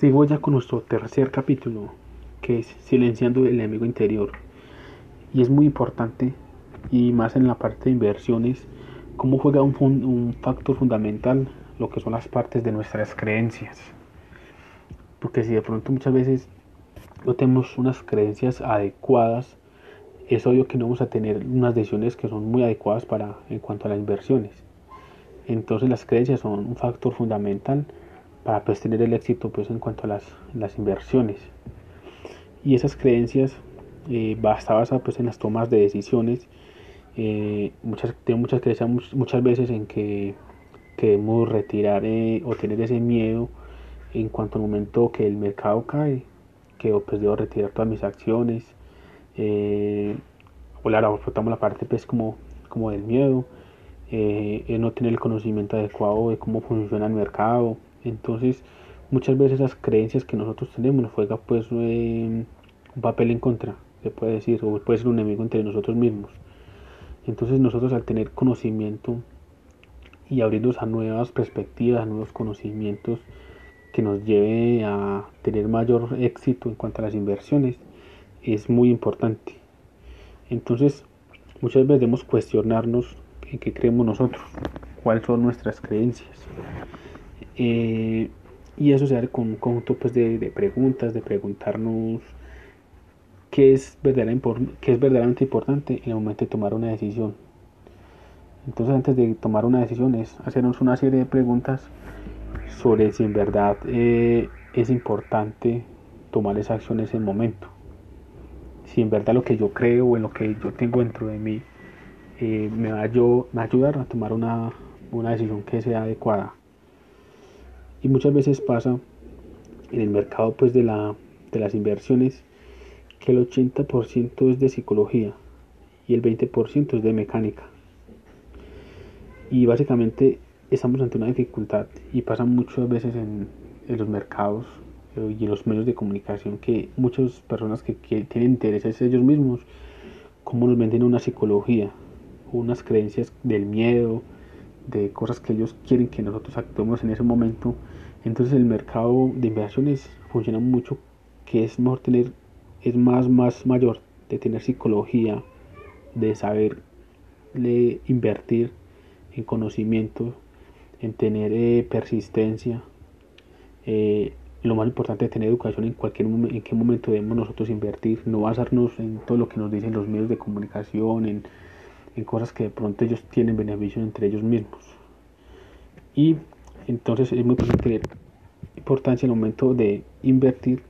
Sigo ya con nuestro tercer capítulo, que es Silenciando el enemigo interior. Y es muy importante, y más en la parte de inversiones, cómo juega un, un factor fundamental lo que son las partes de nuestras creencias. Porque si de pronto muchas veces no tenemos unas creencias adecuadas, es obvio que no vamos a tener unas decisiones que son muy adecuadas para en cuanto a las inversiones. Entonces las creencias son un factor fundamental para pues, tener el éxito pues, en cuanto a las, las inversiones. Y esas creencias eh, basadas pues, en las tomas de decisiones. Eh, muchas, tengo muchas creencias muchas veces en que queremos retirar eh, o tener ese miedo en cuanto al momento que el mercado cae, que pues debo retirar todas mis acciones. Eh, o ahora la parte pues como, como del miedo, eh, no tener el conocimiento adecuado de cómo funciona el mercado, entonces, muchas veces esas creencias que nosotros tenemos nos juega pues un papel en contra, se puede decir, o puede ser un enemigo entre nosotros mismos. Entonces nosotros al tener conocimiento y abrirnos a nuevas perspectivas, a nuevos conocimientos que nos lleve a tener mayor éxito en cuanto a las inversiones, es muy importante. Entonces, muchas veces debemos cuestionarnos en qué creemos nosotros, cuáles son nuestras creencias. Eh, y eso se hace con un conjunto pues, de, preguntas, de preguntarnos qué es, verdaderamente, importante en el momento de tomar una decisión. Entonces antes de tomar una decisión es hacernos una serie de preguntas sobre si en verdad eh, es importante tomar esa acción en ese momento. Si en verdad lo que yo creo o en lo que yo tengo dentro de mí eh, me, va yo, a ayudar a tomar una, una decisión que sea adecuada. Y muchas veces pasa en el mercado pues de, la, de las inversiones que el 80% es de psicología y el 20% es de mecánica. Y básicamente estamos ante una dificultad y pasa muchas veces en, los mercados eh, y en los medios de comunicación que muchas personas que, tienen intereses ellos mismos, como nos venden una psicología, unas creencias del miedo, de cosas que ellos quieren que nosotros actuemos en ese momento. Entonces el mercado de inversiones funciona mucho que es mejor tener, es más, más mayor de tener psicología, de saber invertir en conocimiento, en tener eh, persistencia. Eh, lo más importante es tener educación en cualquier en qué momento debemos nosotros invertir, no basarnos en todo lo que nos dicen los medios de comunicación, en en cosas que de pronto ellos tienen beneficio entre ellos mismos. Y entonces es muy importante importancia en el momento de invertir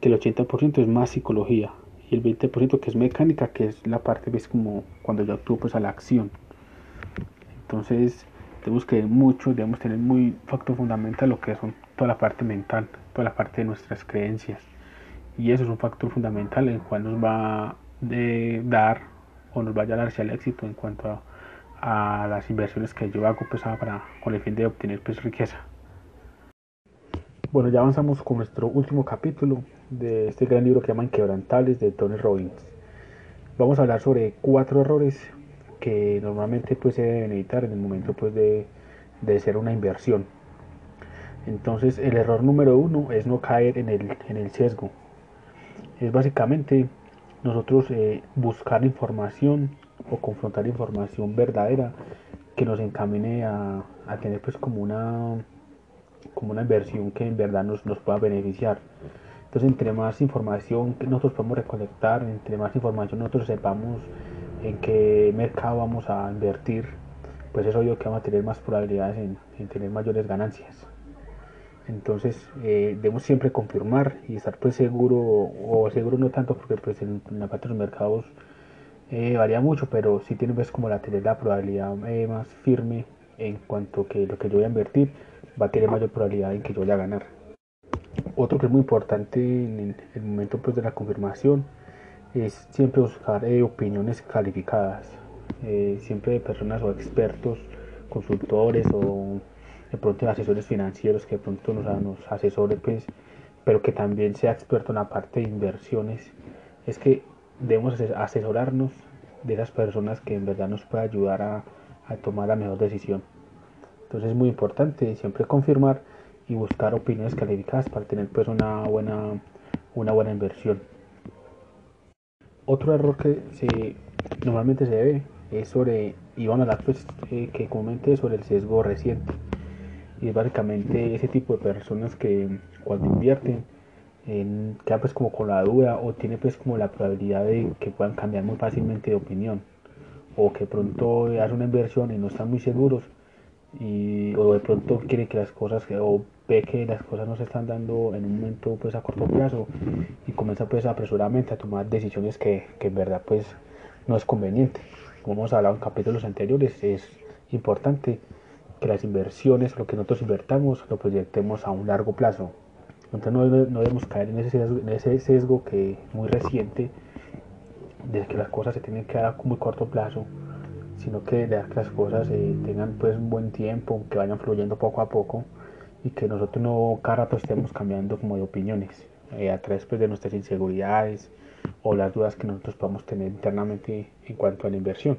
que el 80% es más psicología y el 20% que es mecánica, que es la parte, ves como cuando yo actúo pues a la acción. Entonces tenemos que mucho, debemos tener muy factor fundamental lo que son toda la parte mental, toda la parte de nuestras creencias. Y eso es un factor fundamental en cual nos va a dar o nos vaya a dar hacia el éxito en cuanto a, las inversiones que yo hago pues, para, con el fin de obtener pues, riqueza. Bueno, ya avanzamos con nuestro último capítulo de este gran libro que llama Inquebrantables de Tony Robbins. Vamos a hablar sobre cuatro errores que normalmente pues, se deben evitar en el momento pues, de, de ser una inversión. Entonces el error número uno es no caer en el, en el sesgo. Es básicamente nosotros eh, buscar información o confrontar información verdadera que nos encamine a, tener pues como una como una inversión que en verdad nos, nos pueda beneficiar. Entonces entre más información que nosotros podemos recolectar entre más información nosotros sepamos en qué mercado vamos a invertir pues es obvio que vamos a tener más probabilidades en tener mayores ganancias entonces eh, debemos siempre confirmar y estar pues seguro, o seguro no tanto porque pues en, la parte de los mercados eh, varía mucho, pero sí tiene pues como la tener la probabilidad eh, más firme en cuanto que lo que yo voy a invertir va a tener mayor probabilidad en que yo vaya a ganar. Otro que es muy importante en el, momento pues de la confirmación es siempre buscar opiniones calificadas, siempre de personas o expertos, consultores o de pronto asesores financieros que de pronto nos, nos asesore pues pero que también sea experto en la parte de inversiones es que debemos asesorarnos de esas personas que en verdad nos puede ayudar a, tomar la mejor decisión entonces es muy importante siempre confirmar y buscar opiniones calificadas para tener pues una buena, una buena inversión. Otro error que se, normalmente se ve es sobre, y van a hablar pues, eh, que comente sobre el sesgo reciente. Y es básicamente ese tipo de personas que cuando invierten en, queda pues como con la duda o tiene pues como la probabilidad de que puedan cambiar muy fácilmente de opinión o que pronto hacen una inversión y no están muy seguros y o de pronto quiere que las cosas o ve que las cosas no se están dando en un momento pues a corto plazo y comienza pues apresuradamente a tomar decisiones que, que en verdad pues no es conveniente. Como hemos hablado en capítulos anteriores es importante que las inversiones lo que nosotros invertamos lo proyectemos a un largo plazo entonces no, debemos caer en ese, sesgo, en ese sesgo que muy reciente de que las cosas se tienen que dar a muy corto plazo sino que que las cosas eh, tengan pues un buen tiempo, que vayan fluyendo poco a poco y que nosotros no cada rato estemos cambiando como de opiniones eh, a través pues, de nuestras inseguridades o las dudas que nosotros podamos tener internamente en cuanto a la inversión.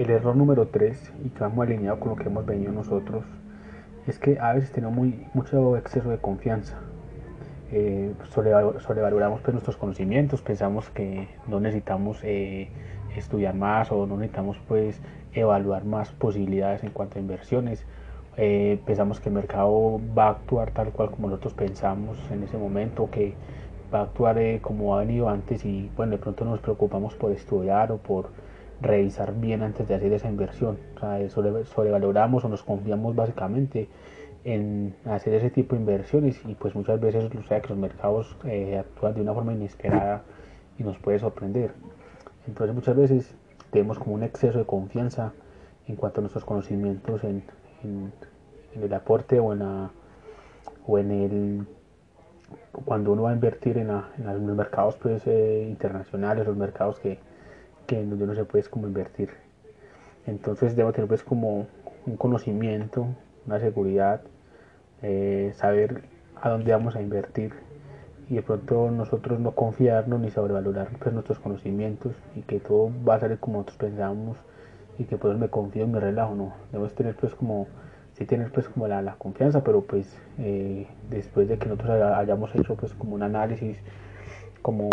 El error número 3, y que vamos alineado con lo que hemos venido nosotros, es que a veces tenemos mucho exceso de confianza. Eh, sobrevaloramos pues, nuestros conocimientos, pensamos que no necesitamos eh, estudiar más o no necesitamos pues evaluar más posibilidades en cuanto a inversiones. Eh, pensamos que el mercado va a actuar tal cual como nosotros pensamos en ese momento, que va a actuar como ha venido antes y bueno, de pronto nos preocupamos por estudiar o por revisar bien antes de hacer esa inversión. O sea, sobrevaloramos o nos confiamos básicamente en hacer ese tipo de inversiones y pues muchas veces sea que los mercados eh, actúan de una forma inesperada y nos puede sorprender. Entonces muchas veces tenemos como un exceso de confianza en cuanto a nuestros conocimientos en, el aporte o en, o en el cuando uno va a invertir en, los mercados pues, eh, internacionales, los mercados que, que donde uno se puede como invertir. Entonces debo tener pues como un conocimiento, una seguridad, eh, saber a dónde vamos a invertir y de pronto nosotros no confiarnos ni sobrevalorar pues, nuestros conocimientos y que todo va a salir como nosotros pensamos y que pues me confío y me relajo, no, debemos tener pues como, sí tener pues como la, confianza, pero pues eh, después de que nosotros hayamos hecho pues como un análisis, como,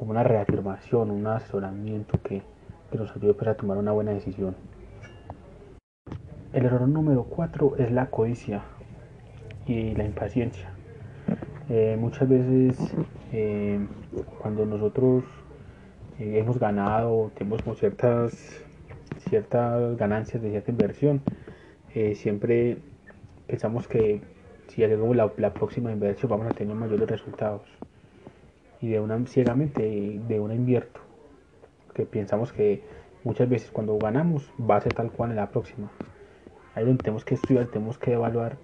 como una reafirmación, un asesoramiento que, nos ayude pues a tomar una buena decisión. El error número 4 es la codicia y la impaciencia. Eh, muchas veces eh, cuando nosotros eh, hemos ganado, tenemos ciertas, ciertas ganancias de cierta inversión, siempre pensamos que si hacemos la, próxima inversión vamos a tener mayores resultados. Y de una ciegamente de una invierto, que pensamos que muchas veces cuando ganamos va a ser tal cual en la próxima. Ahí donde tenemos que estudiar, tenemos que evaluar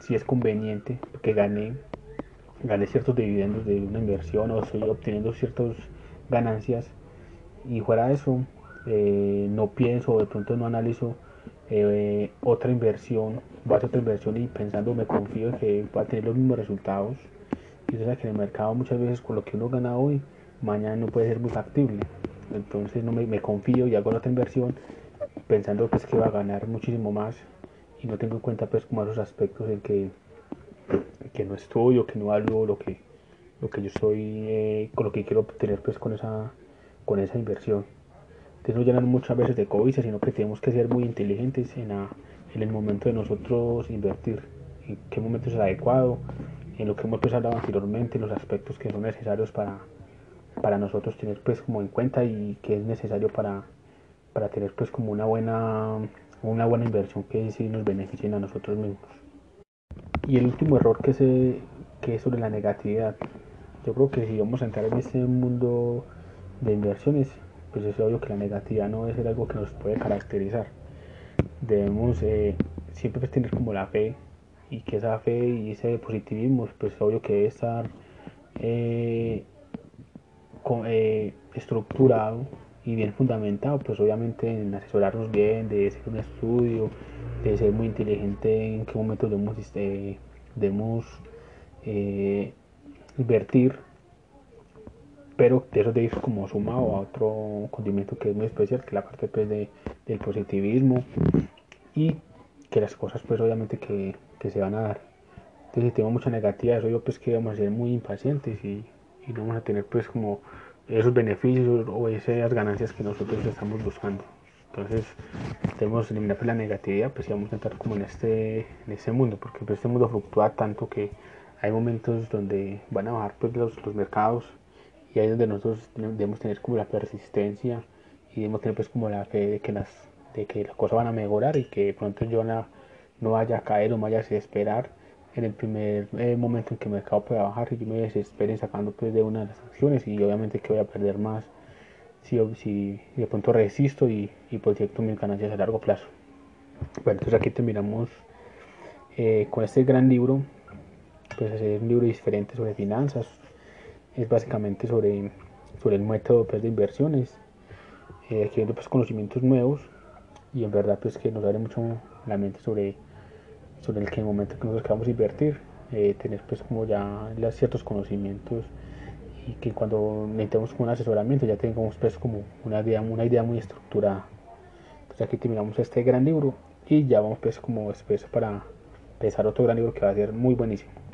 si es conveniente que gane gané ciertos dividendos de una inversión o estoy obteniendo ciertas ganancias. Y fuera de eso eh, no pienso o de pronto no analizo eh, otra inversión, voy a hacer otra inversión y pensando me confío en que va a tener los mismos resultados y eso que en el mercado muchas veces con lo que uno gana hoy mañana no puede ser muy factible. Entonces no me, confío y hago otra inversión pensando pues que va a ganar muchísimo más. Y no tengo en cuenta pues como esos aspectos en que que no estudio, que no hago lo que, lo que yo estoy, eh, con lo que quiero obtener pues con esa, con esa inversión. Entonces no llenan muchas veces de codicia, sino que tenemos que ser muy inteligentes en, en el momento de nosotros invertir, en qué momento es el adecuado, en lo que hemos pues hablado anteriormente, los aspectos que son necesarios para, para nosotros tener pues como en cuenta y que es necesario para, para tener pues como una buena, una buena inversión que sí nos beneficie a nosotros mismos. Y el último error que, se, que es sobre la negatividad. Yo creo que si vamos a entrar en este mundo de inversiones, pues es obvio que la negatividad no es algo que nos puede caracterizar. Debemos eh, siempre pues tener como la fe y que esa fe y ese positivismo, pues es obvio que debe estar eh, eh, estructurado y bien fundamentado, pues obviamente en asesorarnos bien, de hacer un estudio, de ser muy inteligente en qué momento debemos, este, debemos eh, invertir, pero de eso de ir como sumado a otro condimento que es muy especial, que es la parte pues, de, del positivismo y que las cosas pues obviamente que, que se van a dar Entonces si tenemos mucha negatividad, eso yo pues que vamos a ser muy impacientes y, y no vamos a tener pues como esos beneficios o esas ganancias que nosotros estamos buscando. Entonces, tenemos eliminar pues, la negatividad, pues vamos a entrar como en este, en este mundo, porque pues, este mundo fluctúa tanto que hay momentos donde van a bajar pues, los, los mercados y ahí es donde nosotros debemos tener como la persistencia y debemos tener pues como la fe de que las, de que las cosas van a mejorar y que pronto yo no, no vaya a caer o vaya a desesperar. En el primer eh, momento en que el mercado pueda bajar y yo me desespere sacando pues de una de las acciones y obviamente que voy a perder más si, si de pronto resisto y, y proyecto mis ganancias a largo plazo. Bueno, entonces aquí terminamos eh, con este gran libro, pues es un libro diferente sobre finanzas, es básicamente sobre, sobre el método pues, de inversiones, eh, adquiriendo pues conocimientos nuevos y en verdad pues que nos abre mucho la mente sobre, sobre el que en el momento que nosotros queramos invertir, eh, tener pues como ya ciertos conocimientos y que cuando necesitemos un asesoramiento ya tengamos pues como una idea, una idea muy estructurada. Entonces aquí terminamos este gran libro y ya vamos pues como después para empezar otro gran libro que va a ser muy buenísimo.